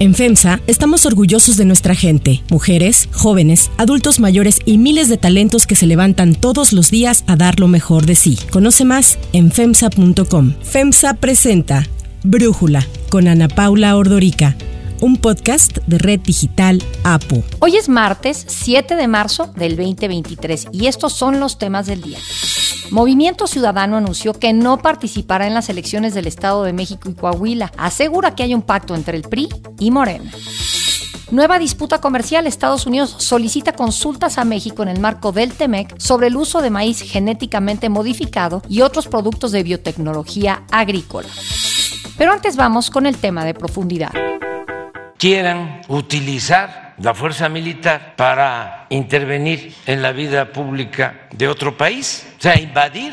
En FEMSA estamos orgullosos de nuestra gente, mujeres, jóvenes, adultos mayores y miles de talentos que se levantan todos los días a dar lo mejor de sí. Conoce más en FEMSA.com. FEMSA presenta Brújula con Ana Paula Ordorica un podcast de Red Digital APO. Hoy es martes 7 de marzo del 2023 y estos son los temas del día. Movimiento Ciudadano anunció que no participará en las elecciones del Estado de México y Coahuila. Asegura que hay un pacto entre el PRI y Morena. Nueva disputa comercial. Estados Unidos solicita consultas a México en el marco del TEMEC sobre el uso de maíz genéticamente modificado y otros productos de biotecnología agrícola. Pero antes vamos con el tema de profundidad. Quieran utilizar la fuerza militar para intervenir en la vida pública de otro país, o sea, invadir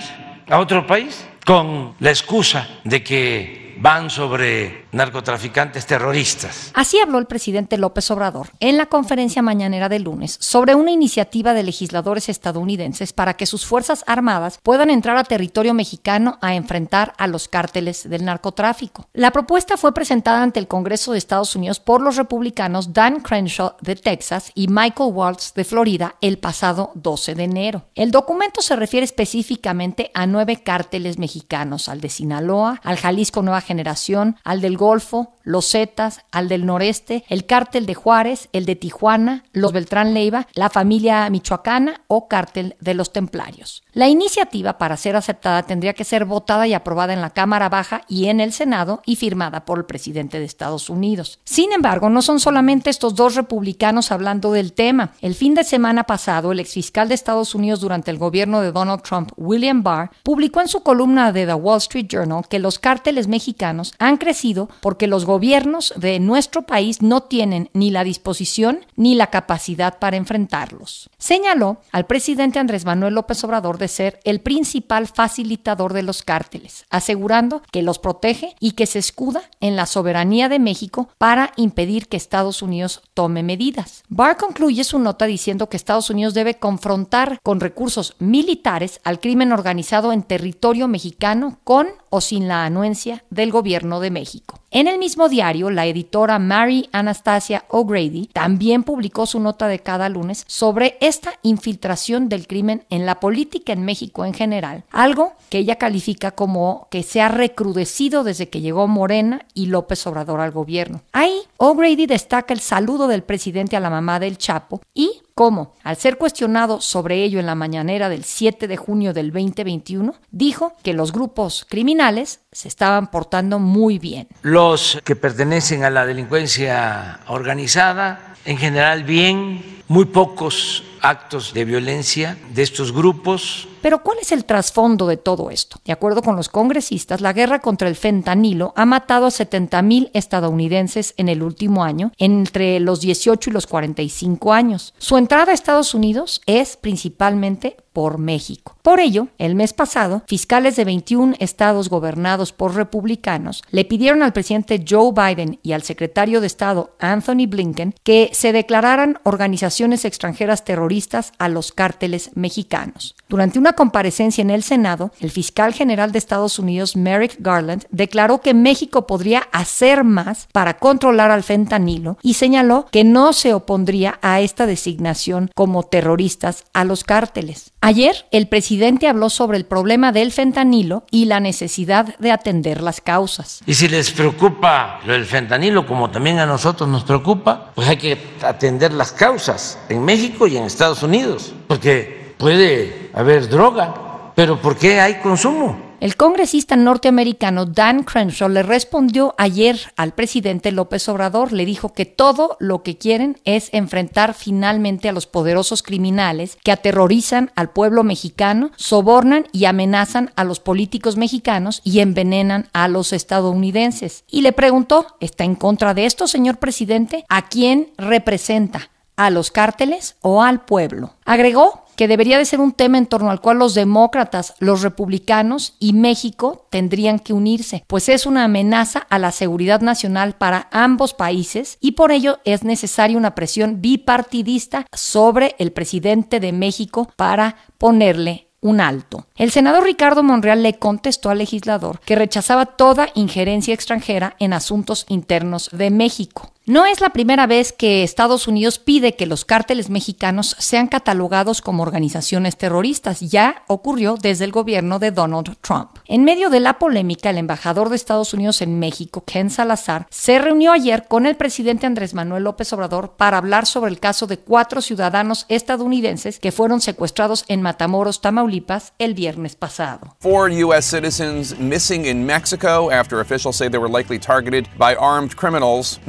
a otro país con la excusa de que van sobre narcotraficantes terroristas. Así habló el presidente López Obrador en la conferencia mañanera de lunes sobre una iniciativa de legisladores estadounidenses para que sus Fuerzas Armadas puedan entrar a territorio mexicano a enfrentar a los cárteles del narcotráfico. La propuesta fue presentada ante el Congreso de Estados Unidos por los republicanos Dan Crenshaw de Texas y Michael Waltz de Florida el pasado 12 de enero. El documento se refiere específicamente a nueve cárteles mexicanos, al de Sinaloa, al Jalisco Nueva Generación, al del Golfo, los Zetas, al del Noreste, el Cártel de Juárez, el de Tijuana, los Beltrán Leiva, la familia michoacana o Cártel de los Templarios. La iniciativa para ser aceptada tendría que ser votada y aprobada en la Cámara Baja y en el Senado y firmada por el presidente de Estados Unidos. Sin embargo, no son solamente estos dos republicanos hablando del tema. El fin de semana pasado, el exfiscal de Estados Unidos durante el gobierno de Donald Trump, William Barr, publicó en su columna de The Wall Street Journal que los cárteles mexicanos han crecido porque los gobiernos de nuestro país no tienen ni la disposición ni la capacidad para enfrentarlos. Señaló al presidente Andrés Manuel López Obrador de ser el principal facilitador de los cárteles, asegurando que los protege y que se escuda en la soberanía de México para impedir que Estados Unidos tome medidas. Barr concluye su nota diciendo que Estados Unidos debe confrontar con recursos militares al crimen organizado en territorio mexicano con o sin la anuencia del gobierno de México. En el mismo diario, la editora Mary Anastasia O'Grady también publicó su nota de cada lunes sobre esta infiltración del crimen en la política en México en general, algo que ella califica como que se ha recrudecido desde que llegó Morena y López Obrador al gobierno. Ahí, O'Grady destaca el saludo del presidente a la mamá del Chapo y cómo, al ser cuestionado sobre ello en la mañanera del 7 de junio del 2021, dijo que los grupos criminales se estaban portando muy bien. Los que pertenecen a la delincuencia organizada, en general bien, muy pocos actos de violencia de estos grupos. Pero ¿cuál es el trasfondo de todo esto? De acuerdo con los congresistas, la guerra contra el fentanilo ha matado a 70 mil estadounidenses en el último año, entre los 18 y los 45 años. Su entrada a Estados Unidos es principalmente por México. Por ello, el mes pasado, fiscales de 21 estados gobernados por republicanos le pidieron al presidente Joe Biden y al secretario de Estado Anthony Blinken que se declararan organizaciones extranjeras terroristas a los cárteles mexicanos. Durante una comparecencia en el Senado, el fiscal general de Estados Unidos, Merrick Garland, declaró que México podría hacer más para controlar al fentanilo y señaló que no se opondría a esta designación como terroristas a los cárteles. Ayer, el presidente habló sobre el problema del fentanilo y la necesidad de atender las causas. Y si les preocupa lo del fentanilo, como también a nosotros nos preocupa, pues hay que atender las causas en México y en Estados Unidos, porque puede haber droga, pero ¿por qué hay consumo? El congresista norteamericano Dan Crenshaw le respondió ayer al presidente López Obrador, le dijo que todo lo que quieren es enfrentar finalmente a los poderosos criminales que aterrorizan al pueblo mexicano, sobornan y amenazan a los políticos mexicanos y envenenan a los estadounidenses. Y le preguntó, ¿está en contra de esto, señor presidente? ¿A quién representa? ¿A los cárteles o al pueblo? Agregó que debería de ser un tema en torno al cual los demócratas, los republicanos y México tendrían que unirse, pues es una amenaza a la seguridad nacional para ambos países y por ello es necesaria una presión bipartidista sobre el presidente de México para ponerle un alto. El senador Ricardo Monreal le contestó al legislador que rechazaba toda injerencia extranjera en asuntos internos de México. No es la primera vez que Estados Unidos pide que los cárteles mexicanos sean catalogados como organizaciones terroristas. Ya ocurrió desde el gobierno de Donald Trump. En medio de la polémica, el embajador de Estados Unidos en México, Ken Salazar, se reunió ayer con el presidente Andrés Manuel López Obrador para hablar sobre el caso de cuatro ciudadanos estadounidenses que fueron secuestrados en Matamoros, Tamaulipas, el viernes pasado. Four U.S. citizens missing in Mexico after officials say they were likely targeted by armed criminals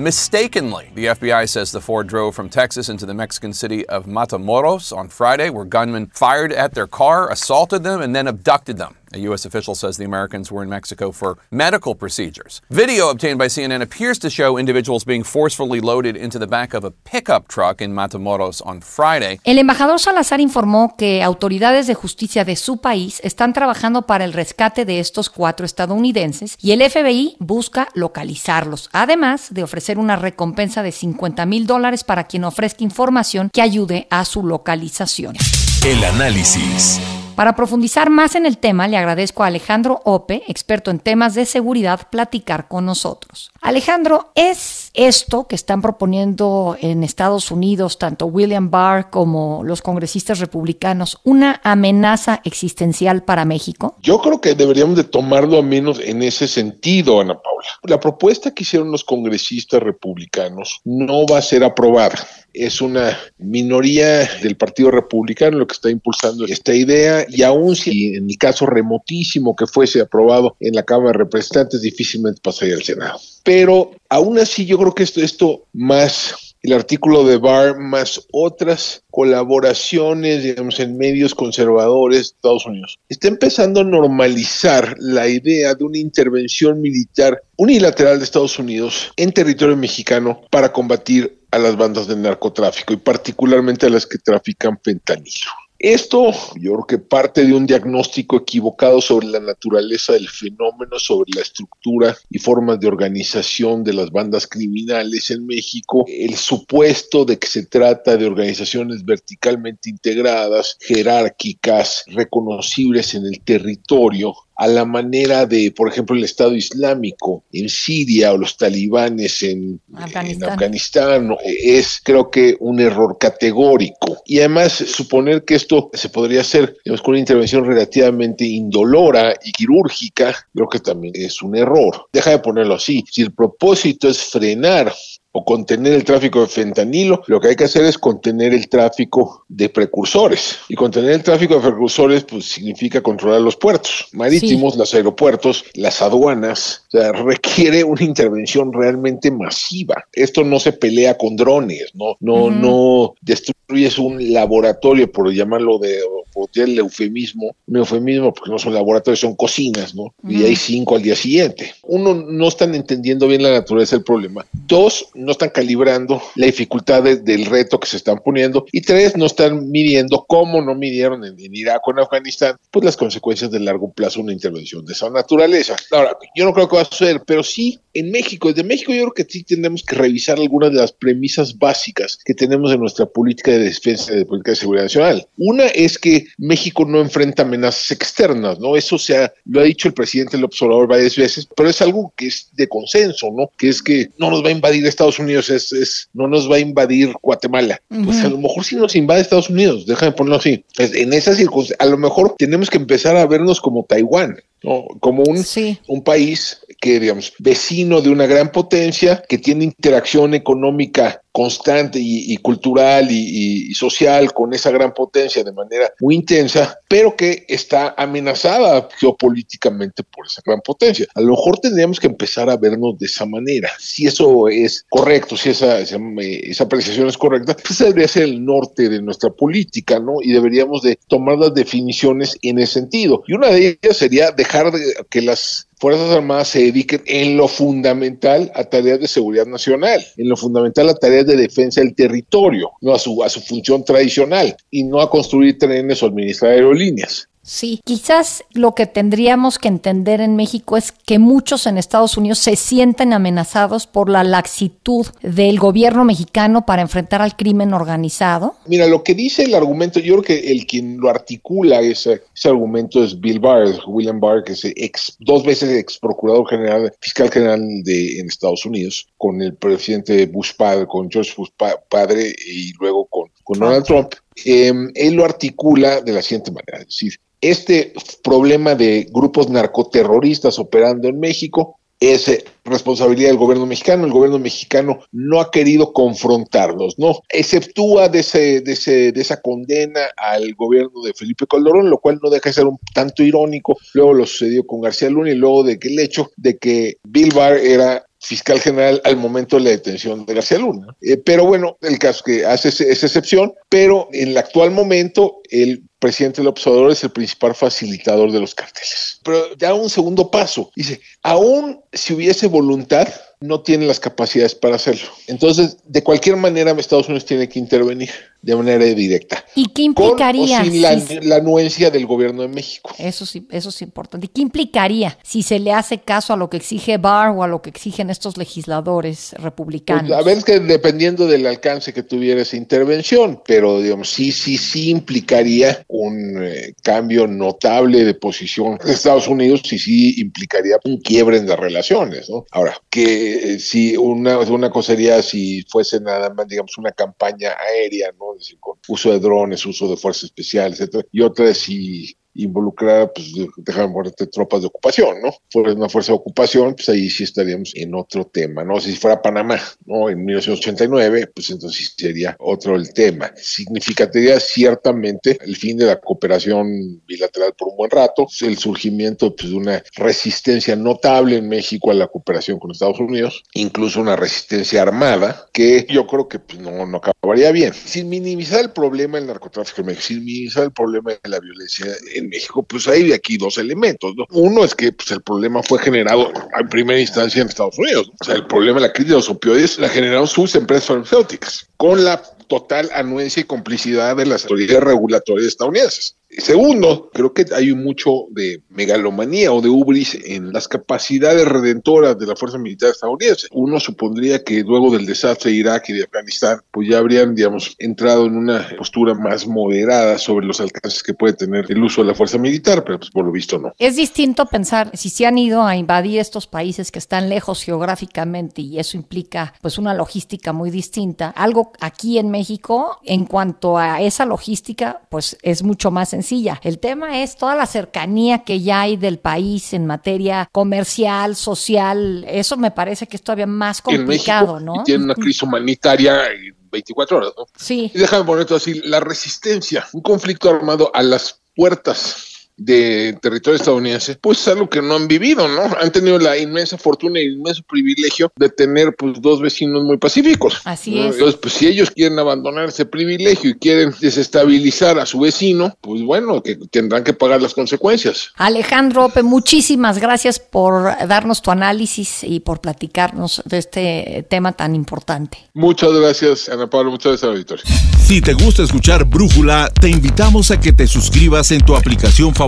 mistakenly. The FBI says the four drove from Texas into the Mexican city of Matamoros on Friday, where gunmen fired at their car, assaulted them, and then abducted them. A U.S. official says the Americans were in Mexico for medical procedures. Video obtained by CNN appears to show individuals being forcefully loaded into the back of a pickup truck in Matamoros on Friday. El embajador Salazar informó que autoridades de justicia de su país están trabajando para el rescate de estos cuatro estadounidenses y el FBI busca localizarlos, además de ofrecer una recompensa de 50 mil dólares para quien ofrezca información que ayude a su localización. El análisis. Para profundizar más en el tema, le agradezco a Alejandro Ope, experto en temas de seguridad, platicar con nosotros. Alejandro, ¿es esto que están proponiendo en Estados Unidos tanto William Barr como los congresistas republicanos una amenaza existencial para México? Yo creo que deberíamos de tomarlo a menos en ese sentido, Ana Paula. La propuesta que hicieron los congresistas republicanos no va a ser aprobada es una minoría del Partido Republicano lo que está impulsando esta idea y aún si en el caso remotísimo que fuese aprobado en la Cámara de Representantes difícilmente pasaría al Senado. Pero aún así yo creo que esto, esto más el artículo de Barr más otras colaboraciones, digamos, en medios conservadores de Estados Unidos. Está empezando a normalizar la idea de una intervención militar unilateral de Estados Unidos en territorio mexicano para combatir a las bandas de narcotráfico y particularmente a las que trafican fentanilo. Esto yo creo que parte de un diagnóstico equivocado sobre la naturaleza del fenómeno, sobre la estructura y formas de organización de las bandas criminales en México, el supuesto de que se trata de organizaciones verticalmente integradas, jerárquicas, reconocibles en el territorio, a la manera de, por ejemplo, el Estado Islámico en Siria o los talibanes en Afganistán, es creo que un error categórico. Y además suponer que esto se podría hacer con una intervención relativamente indolora y quirúrgica, creo que también es un error. Deja de ponerlo así. Si el propósito es frenar o contener el tráfico de fentanilo, lo que hay que hacer es contener el tráfico de precursores. Y contener el tráfico de precursores, pues significa controlar los puertos marítimos, los aeropuertos, las aduanas. O sea, requiere una intervención realmente masiva. Esto no se pelea con drones, no, no, no destruyes un laboratorio, por llamarlo de, por el eufemismo, un eufemismo, porque no son laboratorios, son cocinas, ¿no? Y hay cinco al día siguiente. Uno, no están entendiendo bien la naturaleza del problema. Dos, no están calibrando la dificultad del reto que se están poniendo. Y tres, no están midiendo cómo no midieron en, Irak o en Afganistán, pues las consecuencias de largo plazo de una intervención de esa naturaleza. Ahora, yo no creo que va a suceder, pero sí en México. Desde México yo creo que sí tenemos que revisar algunas de las premisas básicas que tenemos en nuestra política de defensa de política de seguridad nacional. Una es que México no enfrenta amenazas externas, ¿no? Eso se lo ha dicho el presidente López Obrador varias veces, pero es algo que es de consenso, ¿no? Que es que no nos va a invadir Estados Unidos, es, es no nos va a invadir Guatemala. Pues a lo mejor sí nos invade Estados Unidos, déjame ponerlo así. Pues en esas circunstancias, a lo mejor tenemos que empezar a vernos como Taiwán, ¿no? Como un, un país que, digamos, vecino de una gran potencia, que tiene interacción económica constante y, cultural y, social con esa gran potencia de manera muy intensa, pero que está amenazada geopolíticamente por esa gran potencia. A lo mejor tendríamos que empezar a vernos de esa manera. Si eso es correcto, si esa, esa, esa apreciación es correcta, pues debería ser el norte de nuestra política, ¿no? Y deberíamos de tomar las definiciones en ese sentido. Y una de ellas sería dejar de que las Fuerzas Armadas se dediquen en lo fundamental a tareas de seguridad nacional, en lo fundamental a tareas de defensa del territorio, no a su, a su función tradicional, y no a construir trenes o administrar aerolíneas. Sí, quizás lo que tendríamos que entender en México es que muchos en Estados Unidos se sienten amenazados por la laxitud del gobierno mexicano para enfrentar al crimen organizado. Mira, lo que dice el argumento, yo creo que el quien lo articula ese, ese argumento es Bill Barr, William Barr, que es ex, dos veces ex procurador general, fiscal general de en Estados Unidos, con el presidente Bush padre, con George Bush padre y luego con, con Donald Trump. Eh, él lo articula de la siguiente manera, es decir, este problema de grupos narcoterroristas operando en México es eh, responsabilidad del gobierno mexicano. El gobierno mexicano no ha querido confrontarlos, ¿no? Exceptúa de, ese, de, ese, de esa condena al gobierno de Felipe Calderón, lo cual no deja de ser un tanto irónico. Luego lo sucedió con García Luna y luego de que el hecho de que Bill Barr era fiscal general al momento de la detención de García Luna. Eh, pero bueno, el caso que hace esa excepción, pero en el actual momento el presidente del observador es el principal facilitador de los carteles. Pero ya un segundo paso, dice, aún si hubiese voluntad, no tiene las capacidades para hacerlo. Entonces, de cualquier manera, Estados Unidos tiene que intervenir de manera directa. ¿Y qué implicaría? Con, sin la, la, anuencia del gobierno de México. Eso sí, eso es importante. ¿Y qué implicaría si se le hace caso a lo que exige Barr o a lo que exigen estos legisladores republicanos? Pues, a ver, es que dependiendo del alcance que tuviera esa intervención, pero digamos, sí, sí, sí implicaría un eh, cambio notable de posición de Estados Unidos y sí implicaría un quiebre en las relaciones, ¿no? Ahora, que eh, si una, una cosa sería si fuese nada más, digamos, una campaña aérea, ¿no? Es uso de drones, uso de fuerzas especiales, etcétera, y otra si involucrar, pues dejar ponerte tropas de ocupación, ¿no? Fuera una fuerza de ocupación, pues ahí sí estaríamos en otro tema, ¿no? Si fuera Panamá, ¿no? En 1989, pues entonces sería otro el tema. Significaría ciertamente el fin de la cooperación bilateral por un buen rato, el surgimiento pues, de una resistencia notable en México a la cooperación con Estados Unidos, incluso una resistencia armada, que yo creo que pues, no, no acabaría bien. Sin minimizar el problema del narcotráfico en México, sin minimizar el problema de la violencia en México, pues hay aquí dos elementos. ¿no? Uno es que pues, el problema fue generado en primera instancia en Estados Unidos. El problema de la crisis de los opioides la generaron sus empresas farmacéuticas, con la total anuencia y complicidad de las autoridades regulatorias estadounidenses. Segundo, creo que hay mucho de megalomanía o de ubris en las capacidades redentoras de la fuerza militar estadounidense. Uno supondría que luego del desastre de Irak y de Afganistán, pues ya habrían, digamos, entrado en una postura más moderada sobre los alcances que puede tener el uso de la fuerza militar, pero pues por lo visto no. Es distinto pensar si se han ido a invadir estos países que están lejos geográficamente y eso implica pues una logística muy distinta. Algo aquí en México, en cuanto a esa logística, pues es mucho más sencilla. El tema es toda la cercanía que ya hay del país en materia comercial, social. Eso me parece que es todavía más complicado, México, ¿no? Y tiene una crisis humanitaria 24 horas, ¿no? Sí. Y déjame poner esto así, la resistencia, un conflicto armado a las puertas de territorio estadounidense, pues es algo que no han vivido, ¿no? Han tenido la inmensa fortuna y el inmenso privilegio de tener pues dos vecinos muy pacíficos. Así ¿no? es. Entonces, pues si ellos quieren abandonar ese privilegio y quieren desestabilizar a su vecino, pues bueno, que tendrán que pagar las consecuencias. Alejandro Ope, muchísimas gracias por darnos tu análisis y por platicarnos de este tema tan importante. Muchas gracias, Ana Paula, muchas gracias, auditorio. Si te gusta escuchar Brújula, te invitamos a que te suscribas en tu aplicación favorita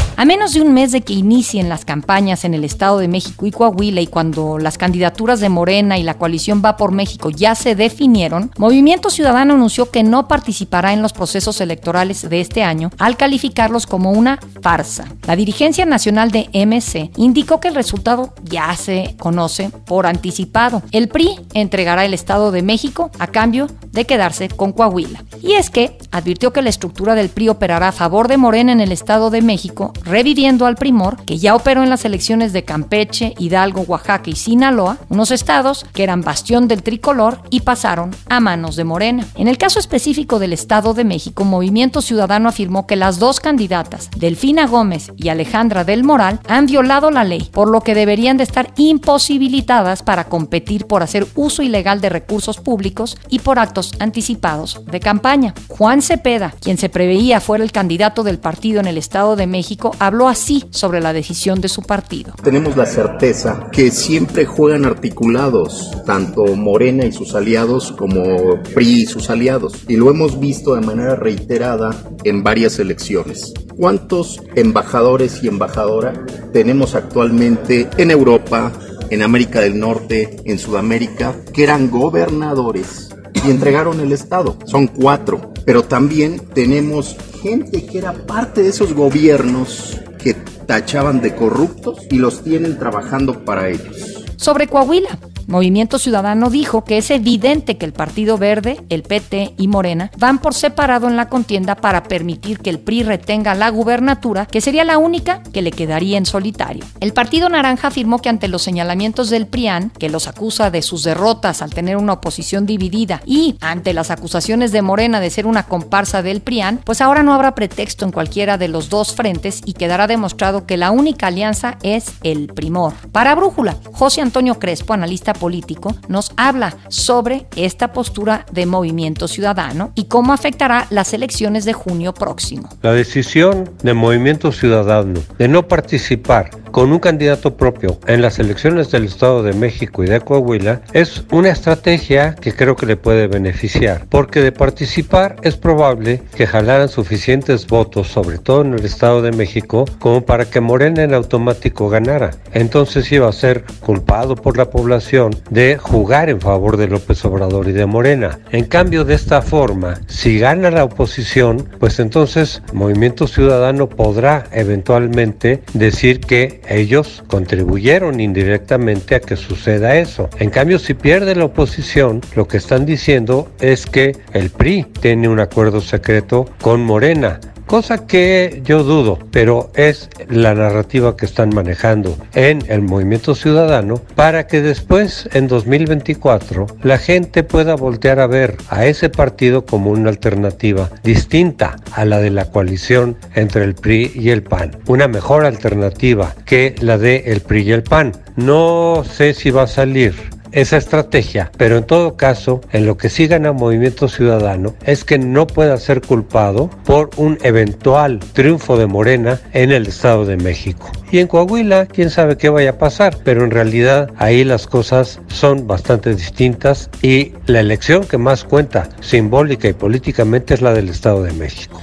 A menos de un mes de que inicien las campañas en el Estado de México y Coahuila y cuando las candidaturas de Morena y la coalición Va por México ya se definieron, Movimiento Ciudadano anunció que no participará en los procesos electorales de este año al calificarlos como una farsa. La dirigencia nacional de MC indicó que el resultado ya se conoce por anticipado. El PRI entregará el Estado de México a cambio de quedarse con Coahuila. Y es que advirtió que la estructura del PRI operará a favor de Morena en el Estado de México, reviviendo al Primor, que ya operó en las elecciones de Campeche, Hidalgo, Oaxaca y Sinaloa, unos estados que eran bastión del tricolor y pasaron a manos de Morena. En el caso específico del Estado de México, Movimiento Ciudadano afirmó que las dos candidatas, Delfina Gómez y Alejandra del Moral, han violado la ley, por lo que deberían de estar imposibilitadas para competir por hacer uso ilegal de recursos públicos y por actos anticipados de campaña. Juan Cepeda, quien se preveía fuera el candidato del partido en el Estado de México, habló así sobre la decisión de su partido. Tenemos la certeza que siempre juegan articulados, tanto Morena y sus aliados como PRI y sus aliados, y lo hemos visto de manera reiterada en varias elecciones. ¿Cuántos embajadores y embajadoras tenemos actualmente en Europa, en América del Norte, en Sudamérica, que eran gobernadores y entregaron el Estado? Son cuatro. Pero también tenemos gente que era parte de esos gobiernos que tachaban de corruptos y los tienen trabajando para ellos. Sobre Coahuila, Movimiento Ciudadano dijo que es evidente que el Partido Verde, el PT y Morena van por separado en la contienda para permitir que el PRI retenga la gubernatura, que sería la única que le quedaría en solitario. El Partido Naranja afirmó que ante los señalamientos del PRIAN, que los acusa de sus derrotas al tener una oposición dividida, y ante las acusaciones de Morena de ser una comparsa del PRIAN, pues ahora no habrá pretexto en cualquiera de los dos frentes y quedará demostrado que la única alianza es el primor. Para Brújula, José Antonio Crespo, analista político, nos habla sobre esta postura de Movimiento Ciudadano y cómo afectará las elecciones de junio próximo. La decisión de Movimiento Ciudadano de no participar con un candidato propio en las elecciones del Estado de México y de Coahuila es una estrategia que creo que le puede beneficiar, porque de participar es probable que jalaran suficientes votos, sobre todo en el Estado de México, como para que Morena en automático ganara. Entonces iba a ser culpado por la población de jugar en favor de López Obrador y de Morena. En cambio, de esta forma, si gana la oposición, pues entonces Movimiento Ciudadano podrá eventualmente decir que ellos contribuyeron indirectamente a que suceda eso. En cambio, si pierde la oposición, lo que están diciendo es que el PRI tiene un acuerdo secreto con Morena cosa que yo dudo, pero es la narrativa que están manejando en el movimiento ciudadano para que después, en 2024, la gente pueda voltear a ver a ese partido como una alternativa distinta a la de la coalición entre el PRI y el PAN, una mejor alternativa que la de el PRI y el PAN. No sé si va a salir esa estrategia, pero en todo caso, en lo que sí gana Movimiento Ciudadano es que no pueda ser culpado por un eventual triunfo de Morena en el Estado de México. Y en Coahuila, quién sabe qué vaya a pasar, pero en realidad ahí las cosas son bastante distintas y la elección que más cuenta simbólica y políticamente es la del Estado de México.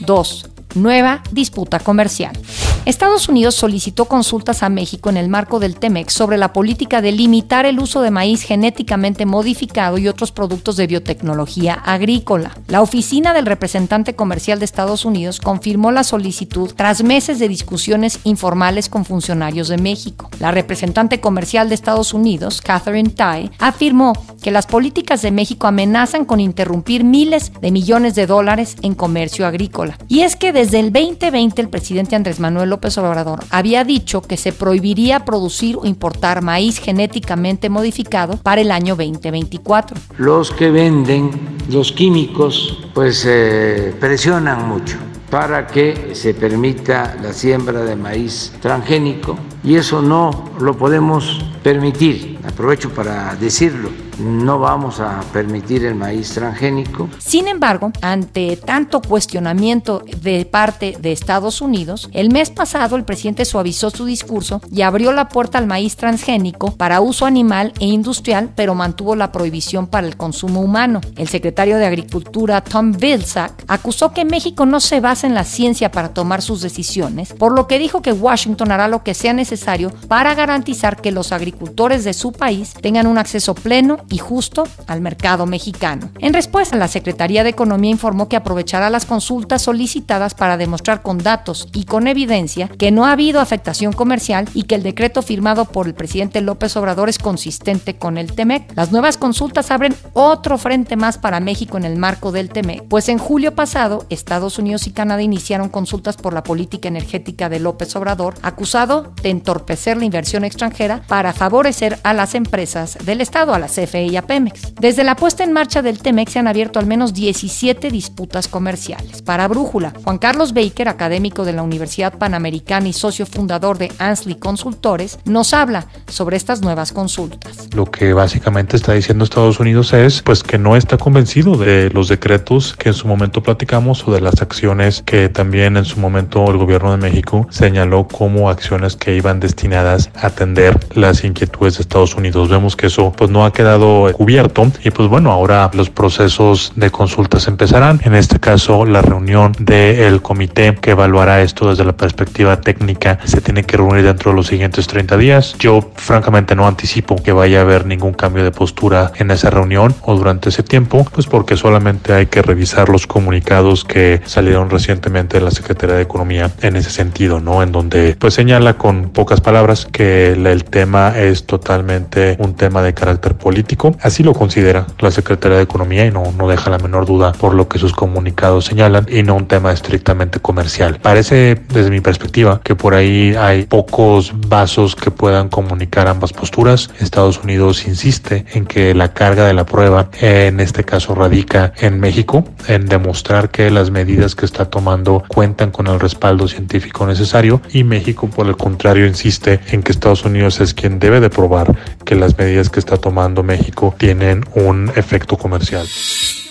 2. Nueva disputa comercial. Estados Unidos solicitó consultas a México en el marco del TEMEX sobre la política de limitar el uso de maíz genéticamente modificado y otros productos de biotecnología agrícola. La oficina del representante comercial de Estados Unidos confirmó la solicitud tras meses de discusiones informales con funcionarios de México. La representante comercial de Estados Unidos, Catherine Tai, afirmó que las políticas de México amenazan con interrumpir miles de millones de dólares en comercio agrícola. Y es que desde el 2020 el presidente Andrés Manuel López Obrador había dicho que se prohibiría producir o importar maíz genéticamente modificado para el año 2024. Los que venden los químicos pues eh, presionan mucho para que se permita la siembra de maíz transgénico y eso no lo podemos permitir. Aprovecho para decirlo no vamos a permitir el maíz transgénico. Sin embargo, ante tanto cuestionamiento de parte de Estados Unidos, el mes pasado el presidente suavizó su discurso y abrió la puerta al maíz transgénico para uso animal e industrial, pero mantuvo la prohibición para el consumo humano. El secretario de Agricultura, Tom Vilsack, acusó que México no se basa en la ciencia para tomar sus decisiones, por lo que dijo que Washington hará lo que sea necesario para garantizar que los agricultores de su país tengan un acceso pleno y justo al mercado mexicano. En respuesta, la Secretaría de Economía informó que aprovechará las consultas solicitadas para demostrar con datos y con evidencia que no ha habido afectación comercial y que el decreto firmado por el presidente López Obrador es consistente con el TEMEC. Las nuevas consultas abren otro frente más para México en el marco del TEMEC, pues en julio pasado Estados Unidos y Canadá iniciaron consultas por la política energética de López Obrador, acusado de entorpecer la inversión extranjera para favorecer a las empresas del Estado, a la CFE y a Pemex. Desde la puesta en marcha del TEMEC se han abierto al menos 17 disputas comerciales. Para Brújula, Juan Carlos Baker, académico de la Universidad Panamericana y socio fundador de Ansley Consultores, nos habla sobre estas nuevas consultas. Lo que básicamente está diciendo Estados Unidos es pues que no está convencido de los decretos que en su momento platicamos o de las acciones que también en su momento el gobierno de México señaló como acciones que iban destinadas a atender las inquietudes de Estados Unidos. Vemos que eso pues no ha quedado cubierto y pues bueno, ahora los procesos de consultas empezarán. En este caso, la reunión del comité que evaluará esto desde la perspectiva técnica se tiene que reunir dentro de los siguientes 30 días. Yo francamente no anticipo que vaya a haber ningún cambio de postura en esa reunión o durante ese tiempo, pues porque solamente hay que revisar los comunicados que salieron recientemente de la Secretaría de Economía en ese sentido, ¿no? En donde pues señala con pocas palabras que el tema es totalmente un tema de carácter político. Así lo considera la Secretaría de Economía y no, no deja la menor duda por lo que sus comunicados señalan y no un tema estrictamente comercial. Parece desde mi perspectiva que por ahí hay pocos vasos que puedan comunicar ambas posturas. Estados Unidos insiste en que la carga de la prueba en este caso radica en México, en demostrar que las medidas que está tomando cuentan con el respaldo científico necesario y México por el contrario insiste en que Estados Unidos es quien debe de probar que las medidas que está tomando México tienen un efecto comercial.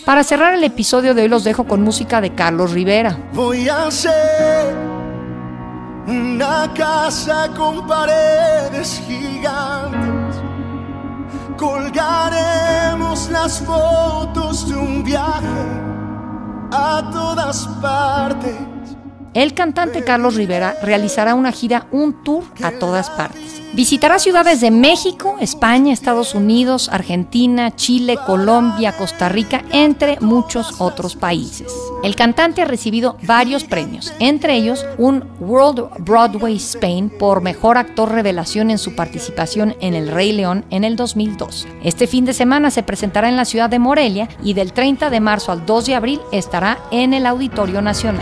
Para cerrar el episodio de hoy los dejo con música de Carlos Rivera. Voy a hacer una casa con paredes gigantes. Colgaremos las fotos de un viaje a todas partes. El cantante Carlos Rivera realizará una gira, un tour a todas partes. Visitará ciudades de México, España, Estados Unidos, Argentina, Chile, Colombia, Costa Rica, entre muchos otros países. El cantante ha recibido varios premios, entre ellos un World Broadway Spain por mejor actor revelación en su participación en El Rey León en el 2002. Este fin de semana se presentará en la ciudad de Morelia y del 30 de marzo al 2 de abril estará en el Auditorio Nacional.